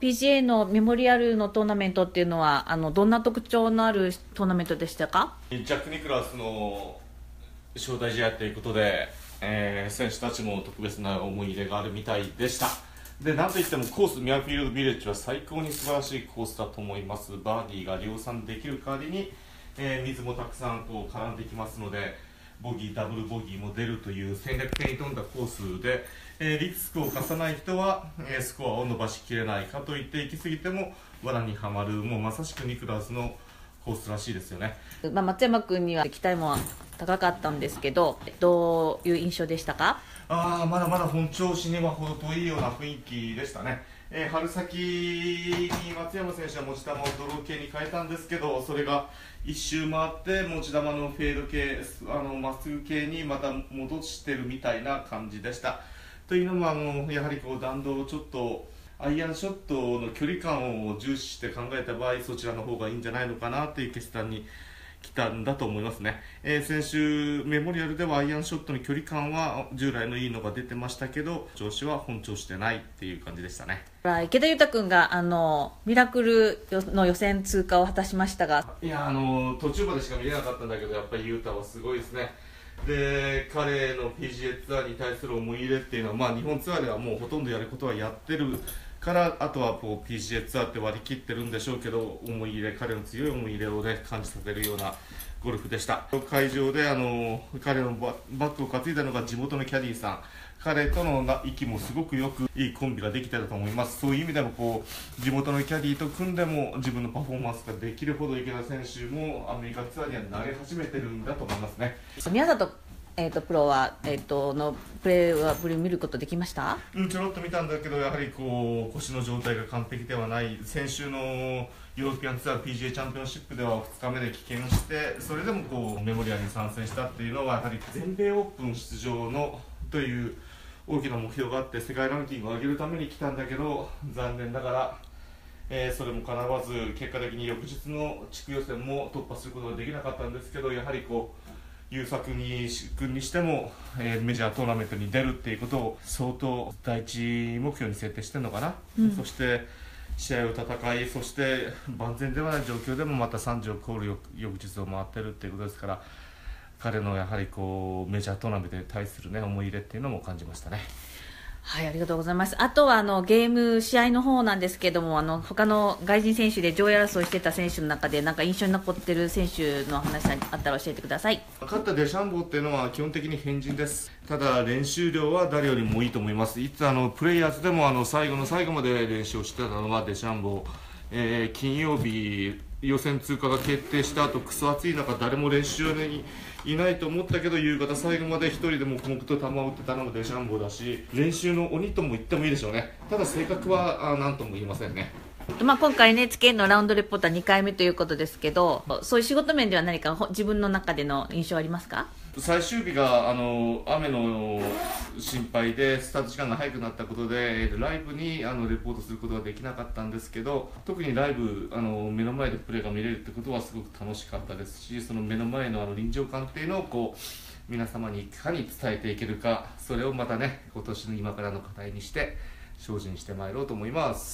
PGA のメモリアルのトーナメントっていうのはあのどんな特徴のあるトーナメントでしたか？ジャック・ニクラウスの招待試合ということで、えー選手たちも特別な思い入れがあるみたいでした。でなんといってもコースミアフィールドビレッジは最高に素晴らしいコースだと思います。バーディーが量産できる代わりに、えー水もたくさんこう絡んできますのでボギーダブルボギーも出るという戦略的に富んだコースで、えーリスクを課さない人は、えースコアを伸ばしきれないかといって行き過ぎても罠にはまるもうまさしくニクラウスのコースらしいですよね。まあ、松山君には期待も高かったんですけどどういう印象でしたか？あーまだまだ本調子には程遠いような雰囲気でしたね、えー春先に松山選手は持ち球をドロー系に変えたんですけどそれが一周回って持ち球のフェード系あのまっすぐ系にまた戻してるみたいな感じでした。というのもあのやはりこう弾道をちょっとアイアンショットの距離感を重視して考えた場合そちらの方がいいんじゃないのかなという決断に来たんだと思いますね、えー先週メモリアルではアイアンショットの距離感は従来のいいのが出てましたけど調子は本調してないっていう感じでしたね。池田裕太君があのミラクルの予選通過を果たしましたが。いやあの途中までしか見れなかったんだけどやっぱり雄太はすごいですね。で彼の PGA ツアーに対する思い入れっていうのは、まあ、日本ツアーではもうほとんどやることはやってるからあとはこう PGA ツアーって割り切ってるんでしょうけど思い入れ彼の強い思い入れを、ね、感じさせるようなゴルフでした。会場であの彼のバッグを担いだのが地元のキャディーさん。彼との息もすごくよくいいコンビができてたと思います。そういう意味でもこう地元のキャディーと組んでも自分のパフォーマンスができるほど池田選手もアメリカツアーには慣れ始めてるんだと思いますね。宮里、えー、とプロは、えー、とのプレーはぶり見ることできました？うん、ちょろっと見たんだけど、やはりこう腰の状態が完璧ではない、先週のヨーロピアンツアー PGA チャンピオンシップでは2日目で棄権して、それでもこうメモリアに参戦したっていうのは、やはり全米オープン出場のという大きな目標があって、世界ランキングを上げるために来たんだけど、残念ながら。えーそれもかなわず結果的に翌日の地区予選も突破することができなかったんですけどやはりこう優作に君にしても、えーメジャートーナメントに出るっていうことを相当第一目標に設定してるのかな、うんそして試合を戦いそして万全ではない状況でもまた30を超える翌翌日を回ってるっていうことですから彼のやはりこうメジャートーナメントに対する、ね、思い入れっていうのも感じましたね。はい、ありがとうございます。あとはあのゲーム試合の方なんですけども、あの他の外人選手で上位争いしてた選手の中でなんか印象に残ってる選手の話あったら教えてください。勝ったデシャンボーっていうのは基本的に変人ですただ練習量は誰よりもいいと思いますいつあのプレイヤーズでもあの最後の最後まで練習をしてたのはデシャンボー、えー金曜日予選通過が決定した後クソ暑い中誰も練習にいないと思ったけど夕方最後まで1人で黙々と球を打ってたのもデシャンボーだし練習の鬼とも言ってもいいでしょうね。ただ性格はあ何とも言いませんね。まあ、今回 NHK のラウンドレポーター2回目ということですけど、そういう仕事面では何か自分の中での印象ありますか？最終日があの雨の心配でスタート時間が早くなったことでライブにあのレポートすることができなかったんですけど特にライブあの目の前でプレーが見れるってことはすごく楽しかったですしその目の前のあの臨場感っていうのをこう皆様にいかに伝えていけるかそれをまたね今年の今からの課題にして精進してまいろうと思います。